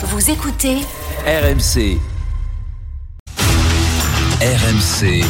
Vous écoutez RMC. RMC.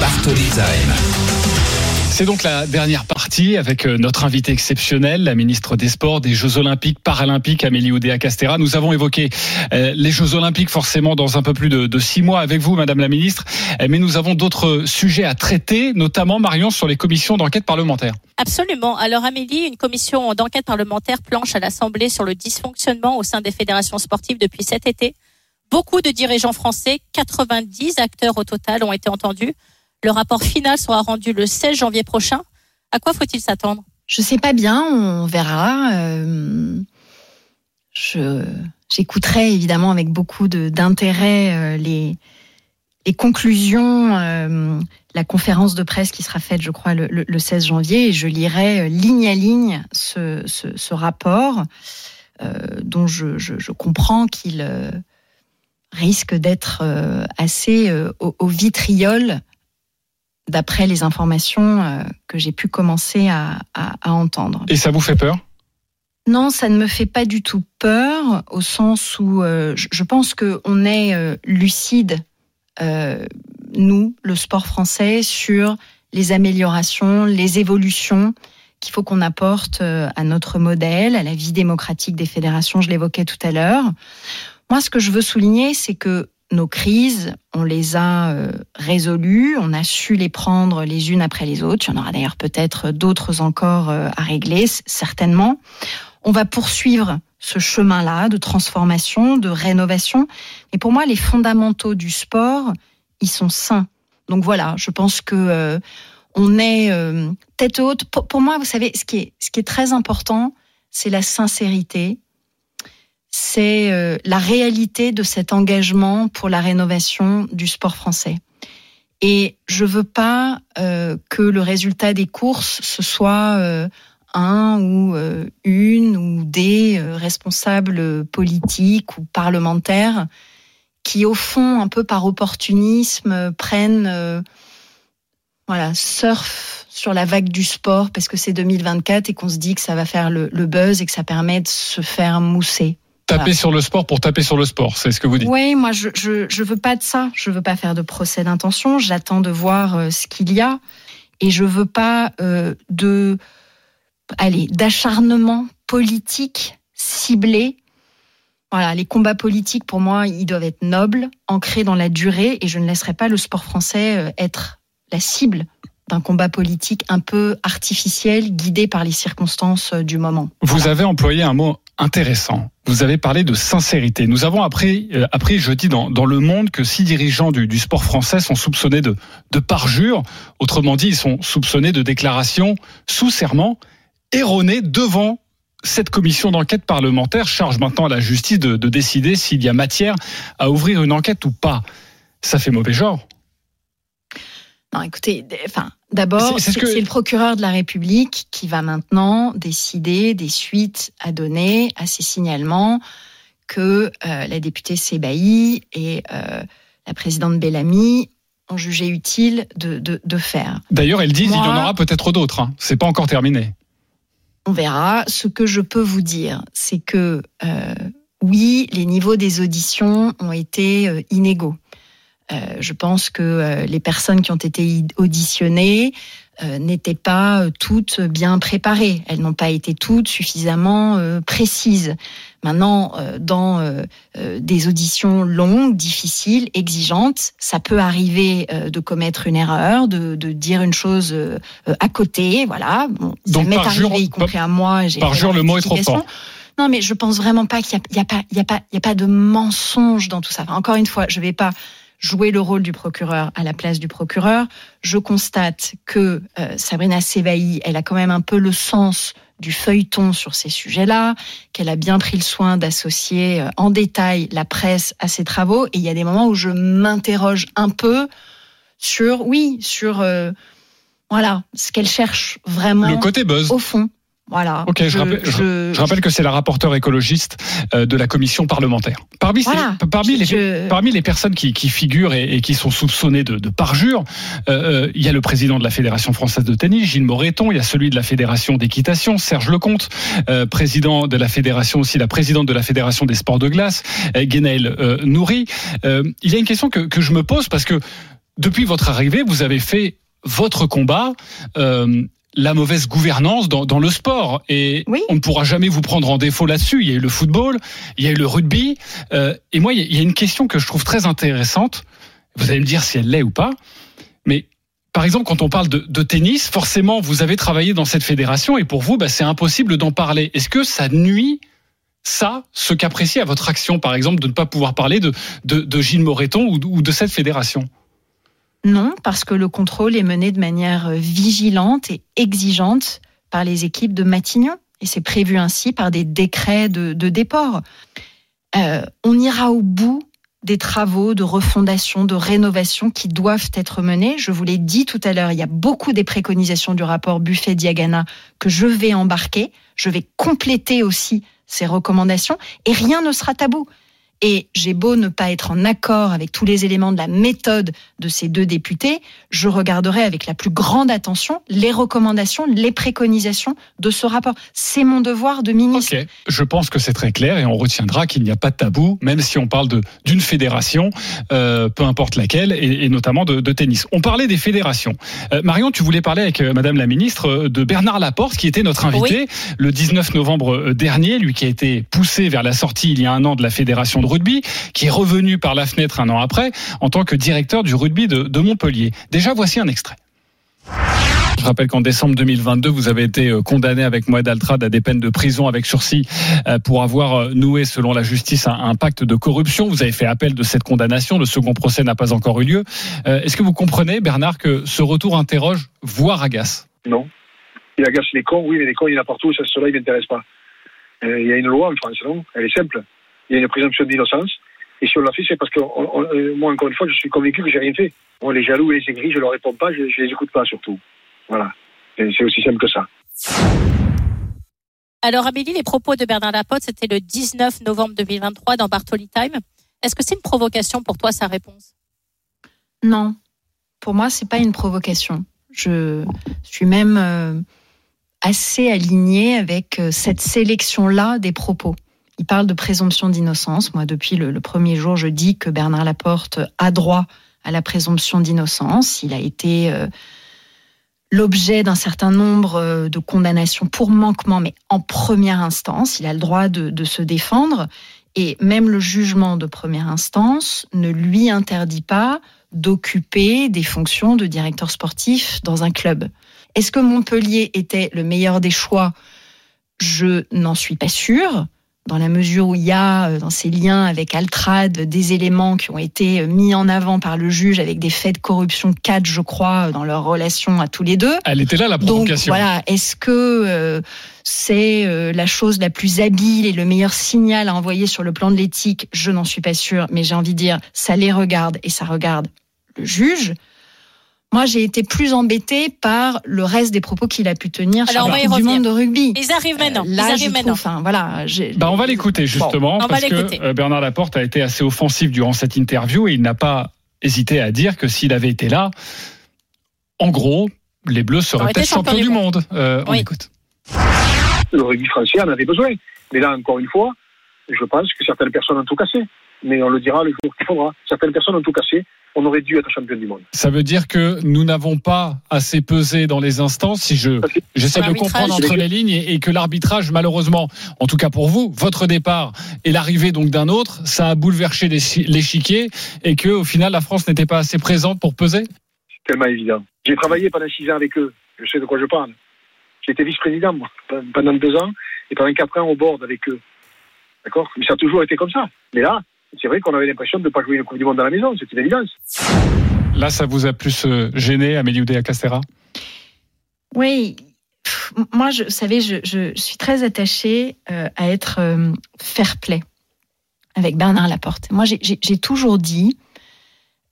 Bartoli Time. C'est donc la dernière partie avec euh, notre invité exceptionnel, la ministre des Sports, des Jeux Olympiques, Paralympiques, Amélie Oudéa-Castera. Nous avons évoqué euh, les Jeux Olympiques forcément dans un peu plus de, de, six mois avec vous, Madame la ministre, Euh, mais nous avons d'autres sujets à traiter, notamment Marion sur les commissions d'enquête parlementaire. Absolument. Alors Amélie, une commission d'enquête parlementaire planche à l'Assemblée sur le dysfonctionnement au sein des fédérations sportives depuis cet été. Beaucoup de dirigeants français, 90 acteurs au total, ont été entendus. Le rapport final sera rendu le 16 janvier prochain. À quoi faut-il s'attendre? Je sais pas bien, on verra. Euh, j'écouterai évidemment avec beaucoup d'intérêt euh, les conclusions, euh, la conférence de presse qui sera faite, je crois, le, le- le 16 janvier, et je lirai ligne à ligne ce, rapport dont je, comprends qu'il risque d'être assez au vitriol d'après les informations euh, que j'ai pu commencer à, à, à entendre. Et ça vous fait peur? Non, ça ne me fait pas du tout peur, au sens où euh, je, pense qu'on est euh, lucide, euh, nous, le sport français, sur les améliorations, les évolutions qu'il faut qu'on apporte à notre modèle, à la vie démocratique des fédérations, je l'évoquais tout à l'heure. Moi, ce que je veux souligner, c'est que nos crises, on les a euh, résolues, on a su les prendre les unes après les autres. Il y en aura d'ailleurs peut-être d'autres encore euh, à régler, certainement. On va poursuivre ce chemin-là de transformation, de rénovation. Et pour moi, les fondamentaux du sport, ils sont sains. Donc voilà, je pense que euh, on est euh, tête haute. Pour, pour moi, vous savez, ce qui est, ce qui est très important, c'est la sincérité, c'est euh, la réalité de cet engagement pour la rénovation du sport français. Et je veux pas euh, que le résultat des courses ce soit euh, un ou une ou des responsables politiques ou parlementaires qui, au fond, un peu par opportunisme, prennent, voilà, surfent sur la vague du sport parce que c'est 2024 et qu'on se dit que ça va faire le buzz et que ça permet de se faire mousser. Taper Voilà. sur le sport pour taper sur le sport, c'est ce que vous dites. Oui, moi je, je je veux pas de ça. Je veux pas faire de procès d'intention. J'attends de voir euh, ce qu'il y a et je veux pas euh, de allez d'acharnement politique ciblé. Voilà, les combats politiques pour moi ils doivent être nobles, ancrés dans la durée et je ne laisserai pas le sport français euh, être la cible d'un combat politique un peu artificiel, guidé par les circonstances du moment. Vous avez employé un mot intéressant. Vous avez parlé de sincérité. Nous avons appris, euh, appris jeudi dans, Le Monde que six dirigeants du, du sport français sont soupçonnés de, de parjure. Autrement dit, ils sont soupçonnés de déclarations sous serment erronées devant cette commission d'enquête parlementaire. Charge maintenant à la justice de, de décider s'il y a matière à ouvrir une enquête ou pas. Ça fait mauvais genre. Non, écoutez, enfin, d'abord, C'est- ce que- le procureur de la République qui va maintenant décider des suites à donner à ces signalements que euh, la députée Sébaï et euh, la présidente Bellamy ont jugé utile de, de, de faire. D'ailleurs, elles disent qu'il y en aura peut-être d'autres. Hein. C'est pas encore terminé. On verra. Ce que je peux vous dire, c'est que euh, oui, les niveaux des auditions ont été inégaux. Euh, je pense que euh, les personnes qui ont été i- auditionnées euh, n'étaient pas toutes bien préparées. Elles n'ont pas été toutes suffisamment précises. Maintenant, dans des auditions longues, difficiles, exigeantes, ça peut arriver de commettre une erreur, de, de dire une chose à côté. Voilà. Bon, Donc, ça m'est par arrivé, y compris à moi. par la le mot est trop fort. Non, mais je pense vraiment pas qu'il y a, y a pas, y a pas, il y a pas de mensonge dans tout ça. Enfin, encore une fois, je vais pas jouer le rôle du procureur à la place du procureur. Je constate que euh, Sabrina Sévaï, elle a quand même un peu le sens du feuilleton sur ces sujets-là, qu'elle a bien pris le soin d'associer euh, en détail la presse à ses travaux. Et il y a des moments où je m'interroge un peu sur, oui, sur, euh, voilà, ce qu'elle cherche vraiment Le côté buzz. au fond. Voilà. Ok, je, rappelle, je, je rappelle que c'est la rapporteure écologiste euh, de la commission parlementaire. Parmi, ces- parmi, les, Je- parmi les personnes qui, qui figurent et, et qui sont soupçonnées de, de parjure, euh, euh, il y a le président de la Fédération française de tennis, Gilles Moreton, il y a celui de la Fédération d'équitation, Serge Lecomte, euh, président de la Fédération aussi, la présidente de la Fédération des sports de glace, euh, Guénaël euh, Nourri. Euh, il y a une question que, que je me pose parce que depuis votre arrivée, vous avez fait votre combat. euh, la mauvaise gouvernance dans, dans le sport et Oui. on ne pourra jamais vous prendre en défaut là-dessus. Il y a eu le football, il y a eu le rugby euh, et moi il y a- il y a une question que je trouve très intéressante. Vous allez me dire si elle l'est ou pas, mais par exemple, quand on parle de, de tennis, forcément, vous avez travaillé dans cette fédération et pour vous, bah, c'est impossible d'en parler. Est-ce que ça nuit ça, ce qu'apprécie à votre action, par exemple, de ne pas pouvoir parler de, de, de Gilles Moreton ou, ou de cette fédération? Non, parce que le contrôle est mené de manière euh, vigilante et exigeante par les équipes de Matignon. Et c'est prévu ainsi par des décrets de, déport. Euh, on ira au bout des travaux de refondation, de rénovation qui doivent être menés. Je vous l'ai dit tout à l'heure, il y a beaucoup des préconisations du rapport Buffet-Diagana que je vais embarquer. Je vais compléter aussi ces recommandations et rien ne sera tabou. Et j'ai beau ne pas être en accord avec tous les éléments de la méthode de ces deux députés, je regarderai avec la plus grande attention les recommandations, les préconisations de ce rapport. C'est mon devoir de ministre. Ok, je pense que c'est très clair et on retiendra qu'il n'y a pas de tabou, même si on parle d'une fédération, euh, peu importe laquelle, et, et notamment de, de tennis. On parlait des fédérations. Euh, Marion, tu voulais parler avec euh, Madame la Ministre de Bernard Laporte, qui était notre invité le 19 novembre dernier, lui qui a été poussé vers la sortie il y a un an de la fédération de rugby, qui est revenu par la fenêtre un an après en tant que directeur du rugby de, Montpellier. Déjà, voici un extrait. Je rappelle qu'en décembre 2022, vous avez été euh, condamné avec Moed Altrad à des peines de prison avec sursis euh, pour avoir euh, noué, selon la justice, un, pacte de corruption. Vous avez fait appel de cette condamnation. Le second procès n'a pas encore eu lieu. Est-ce que vous comprenez, Bernard, que ce retour interroge, voire agace? Non. Il agace les cons, oui, mais les cons, il y en a partout, ça, cela, il ne m'intéresse pas. Il y a une loi en France, non? Elle est simple. Il y a une présomption d'innocence. Et si on l'a fait, c'est parce que on- on- euh, moi, encore une fois, je suis convaincu que j'ai rien fait. Bon, les jaloux et les aigris, je leur réponds pas, je, je les écoute pas, surtout. Voilà. Et C'est aussi simple que ça. Alors Amélie, les propos de Bernard Lapote, c'était le 19 novembre 2023 dans Bartoli Time. Est-ce que c'est une provocation pour toi sa réponse? Non, pour moi, c'est pas une provocation. Je suis même euh, assez alignée avec euh, cette sélection-là des propos. Il parle de présomption d'innocence. Moi, depuis le, premier jour, je dis que Bernard Laporte a droit à la présomption d'innocence. Il a été euh, l'objet d'un certain nombre euh, de condamnations pour manquement, mais en première instance. Il a le droit de, de se défendre. Et même le jugement de première instance ne lui interdit pas d'occuper des fonctions de directeur sportif dans un club. Est-ce que Montpellier était le meilleur des choix? Je n'en suis pas sûre, dans la mesure où il y a euh, dans ses liens avec Altrad des éléments qui ont été euh, mis en avant par le juge avec des faits de corruption, quatre je crois, dans leur relation à tous les deux. Elle était là, la Donc provocation. voilà, est-ce que euh, c'est euh, la chose la plus habile et le meilleur signal à envoyer sur le plan de l'éthique? Je n'en suis pas sûre, mais j'ai envie de dire, ça les regarde et ça regarde le juge. Moi, j'ai été plus embêtée par le reste des propos qu'il a pu tenir Alors, sur on va y du revenir. monde de rugby. Ils arrivent maintenant. Euh, Ils Là, je arrivent maintenant. enfin voilà. Bah, on va l'écouter justement parce que euh, Bernard Laporte a été assez offensif durant cette interview et il n'a pas hésité à dire que s'il avait été là, en gros, les Bleus seraient peut-être champions du monde. Euh, On écoute. Le rugby français en avait besoin. Mais là, encore une fois, je pense que certaines personnes ont tout cassé. Mais on le dira le jour qu'il faudra. Certaines personnes ont tout cassé. On aurait dû être champion du monde. Ça veut dire que nous n'avons pas assez pesé dans les instances, si je Parce que- j'essaie de comprendre entre les lignes, et, et que l'arbitrage, malheureusement, en tout cas pour vous, votre départ et l'arrivée donc d'un autre, ça a bouleversé l'échiquier et que au final la France n'était pas assez présente pour peser? C'est tellement évident. J'ai travaillé pendant six ans avec eux. Je sais de quoi je parle. J'étais vice-président, moi, pendant deux ans, et pendant quatre ans au board avec eux. D'accord? Mais ça a toujours été comme ça. Mais là, c'est vrai qu'on avait l'impression de ne pas jouer une Coupe du Monde à la maison, c'est une évidence. Là, ça vous a plus euh, gêné, Amélie Oudéa Castera? Oui. Moi, je, vous savez, je, je suis très attachée euh, à être euh, fair play avec Bernard Laporte. Moi, j'ai- toujours dit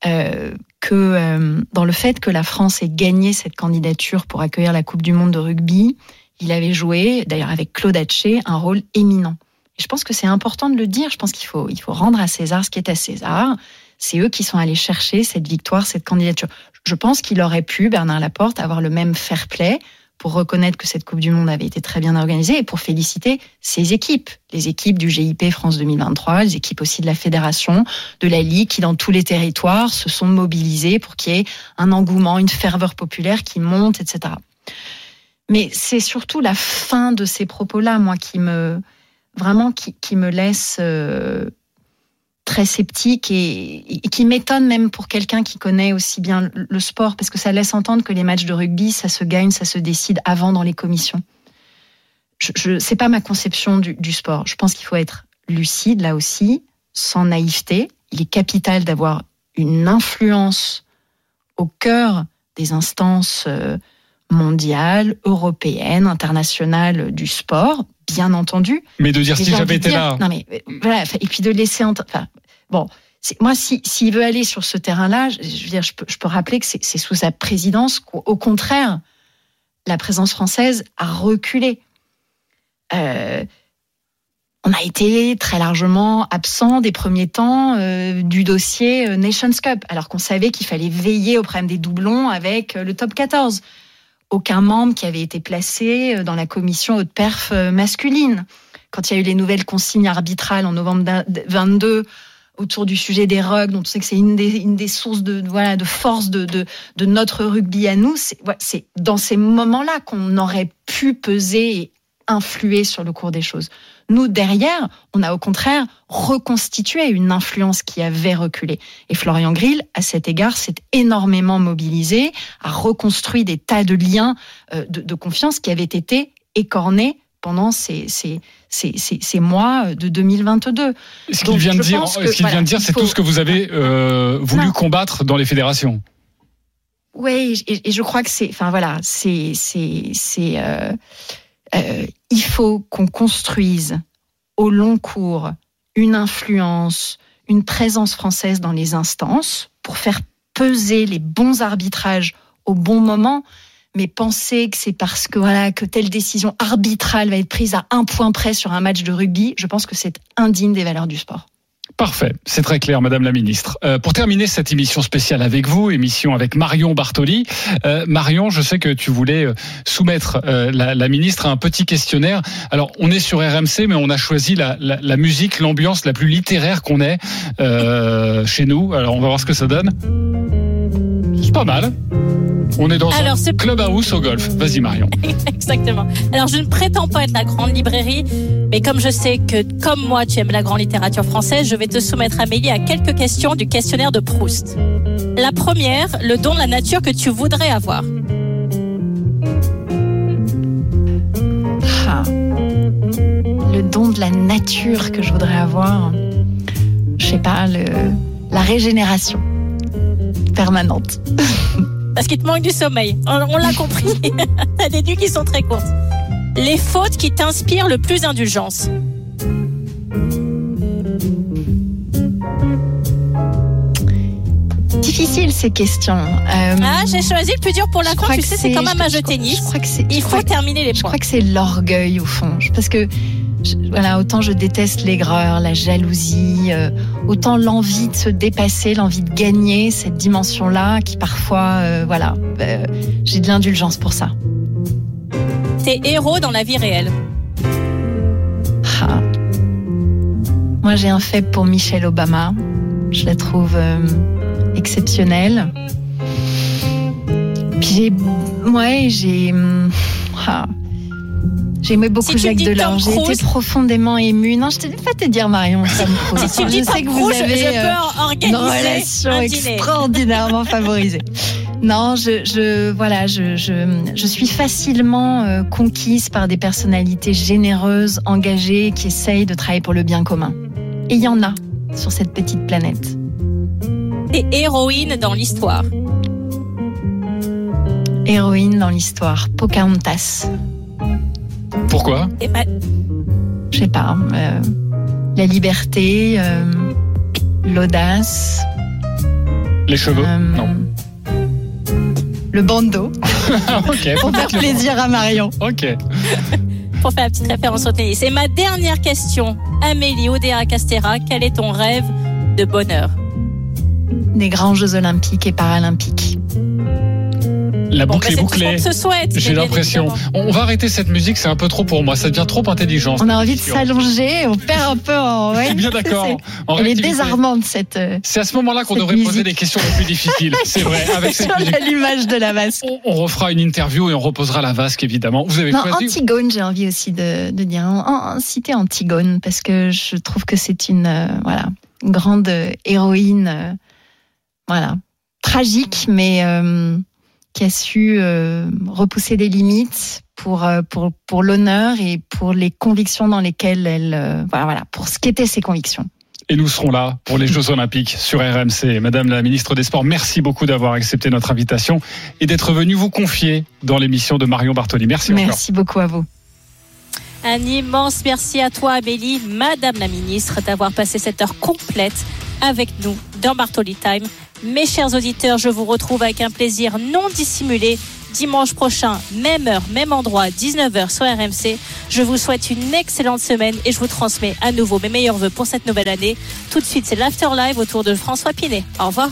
euh, que euh, dans le fait que la France ait gagné cette candidature pour accueillir la Coupe du Monde de rugby, il avait joué, d'ailleurs avec Claude Haché, un rôle éminent. Je pense que c'est important de le dire. Je pense qu'il faut, il faut rendre à César ce qui est à César. C'est eux qui sont allés chercher cette victoire, cette candidature. Je pense qu'il aurait pu, Bernard Laporte, avoir le même fair play pour reconnaître que cette Coupe du Monde avait été très bien organisée et pour féliciter ses équipes, les équipes du GIP France 2023, les équipes aussi de la Fédération, de la Ligue, qui dans tous les territoires se sont mobilisées pour qu'il y ait un engouement, une ferveur populaire qui monte, etc. Mais c'est surtout la fin de ces propos-là, moi, qui me vraiment qui, me laisse euh, très sceptique et, qui m'étonne même pour quelqu'un qui connaît aussi bien le sport, parce que ça laisse entendre que les matchs de rugby, ça se gagne, ça se décide avant dans les commissions. Je, je c'est pas ma conception du, du sport. Je pense qu'il faut être lucide là aussi, sans naïveté. Il est capital d'avoir une influence au cœur des instances. Euh, mondiale, européenne, internationale du sport, bien entendu. Mais de dire si j'avais été là. Non mais voilà, et puis de laisser enfin, bon, moi s'il si, veut aller sur ce terrain-là, je, je, veux dire, je peux, je peux rappeler que c'est sous sa présidence qu'au contraire, la présence française a reculé. Euh, on a été très largement absent des premiers temps euh, du dossier Nations Cup, alors qu'on savait qu'il fallait veiller au problème des doublons avec le top 14 aucun membre qui avait été placé euh, dans la commission haute perf euh, masculine. Quand il y a eu les nouvelles consignes arbitrales en novembre 22 autour du sujet des rugs, dont on sait que c'est une des, sources de, voilà, de force de, de notre rugby à nous, c'est dans ces moments-là qu'on aurait pu peser et influer sur le cours des choses. Nous, derrière, on a au contraire reconstitué une influence qui avait reculé. Et Florian Grill, à cet égard, s'est énormément mobilisé, a reconstruit des tas de liens euh, de, de confiance qui avaient été écornés pendant ces, ces, ces, ces, mois de 2022. Ce qu'il vient de dire, que, ce qu'il voilà, vient de dire, c'est faut... tout ce que vous avez euh, voulu non. combattre dans les fédérations. Oui, et, et, je crois que c'est, enfin voilà, c'est, c'est, c'est, euh, euh, il faut qu'on construise au long cours une influence, une présence française dans les instances pour faire peser les bons arbitrages au bon moment. Mais penser que c'est parce que voilà que telle décision arbitrale va être prise à un point près sur un match de rugby, je pense que c'est indigne des valeurs du sport. Parfait, c'est très clair, Madame la Ministre. Euh, pour terminer cette émission spéciale avec vous, émission avec Marion Bartoli. Euh, Marion, je sais que tu voulais euh, soumettre euh, la, la, Ministre à un petit questionnaire. Alors, on est sur RMC, mais on a choisi la, la, la musique, l'ambiance la plus littéraire qu'on ait euh, chez nous. Alors, on va voir ce que ça donne. C'est pas mal. On est dans Alors, un club house au golf. Vas-y Marion. Exactement. Alors je ne prétends pas être la grande librairie, mais comme je sais que comme moi tu aimes la grande littérature française, je vais te soumettre Amélie à quelques questions du questionnaire de Proust. La première, le don de la nature que tu voudrais avoir. Ah. Le don de la nature que je voudrais avoir. Je sais pas, le, la régénération permanente. Parce qu'il te manque du sommeil. On, on l'a compris. T'as des nuits qui sont très courtes. Les fautes qui t'inspirent le plus d'indulgence. Difficile ces questions. Euh, ah, j'ai choisi le plus dur pour la fin. Tu sais, c'est comme un match de tennis. Il faut terminer les points. Je crois que c'est l'orgueil au fond. Parce que voilà, autant je déteste l'aigreur, la jalousie, euh, autant l'envie de se dépasser, l'envie de gagner cette dimension-là, qui parfois, euh, voilà, euh, j'ai de l'indulgence pour ça. Tes héros dans la vie réelle. Ah. Moi, j'ai un fait pour Michelle Obama. Je la trouve exceptionnelle. Puis j'ai, ouais, j'ai. Ah. J'aimais beaucoup si Jacques Delors. J'ai été profondément émue. Non, je ne pas te dire Marion. si tu je sais que vous avez je une relation extraordinairement favorisée. Non, je, je voilà, je, je, je, suis facilement euh, conquise par des personnalités généreuses, engagées, qui essayent de travailler pour le bien commun. Et il y en a sur cette petite planète. Et héroïne dans l'histoire. Héroïne dans l'histoire, Pocahontas. Pourquoi bah, Je sais pas. Euh, la liberté, euh, l'audace. Les cheveux euh, Non. le bandeau ok. pour faire plaisir à Marion. Ok. Pour faire la petite référence au tennis. Et ma dernière question, Amélie Odea Castera, quel est ton rêve de bonheur? Des grands Jeux Olympiques et Paralympiques. La boucle bah, est bouclée. qu'on se souhaite. J'ai l'impression. On va arrêter cette musique, c'est un peu trop pour moi. Ça devient trop intelligent. On a envie de s'allonger, on perd un peu en. Je ouais, suis bien d'accord. Elle est désarmante cette. euh, C'est à ce moment-là qu'on devrait poser musique. les questions les plus difficiles. C'est vrai. Avec cette sur l'image de la vasque. On, on refera une interview et on reposera la vasque, évidemment. Vous avez Non, choisi. Antigone, j'ai envie aussi de, de dire. En, en- citer Antigone, parce que je trouve que c'est une, euh, voilà, une grande héroïne, euh, voilà, tragique, mais euh, qui a su euh, repousser des limites pour, euh, pour, pour l'honneur et pour les convictions dans lesquelles elle, euh, voilà, voilà, pour ce qu'étaient ses convictions. Et nous serons là pour les Jeux Olympiques sur RMC. Madame la ministre des Sports, merci beaucoup d'avoir accepté notre invitation et d'être venue vous confier dans l'émission de Marion Bartoli. Merci, encore. Merci beaucoup à vous. Un immense merci à toi, Amélie, Madame la Ministre, d'avoir passé cette heure complète avec nous dans Bartoli Time. Mes chers auditeurs, je vous retrouve avec un plaisir non dissimulé dimanche prochain, même heure, même endroit, 19h sur RMC. Je vous souhaite une excellente semaine et je vous transmets à nouveau mes meilleurs voeux pour cette nouvelle année. Tout de suite, c'est l'Afterlive autour de François Pinet. Au revoir.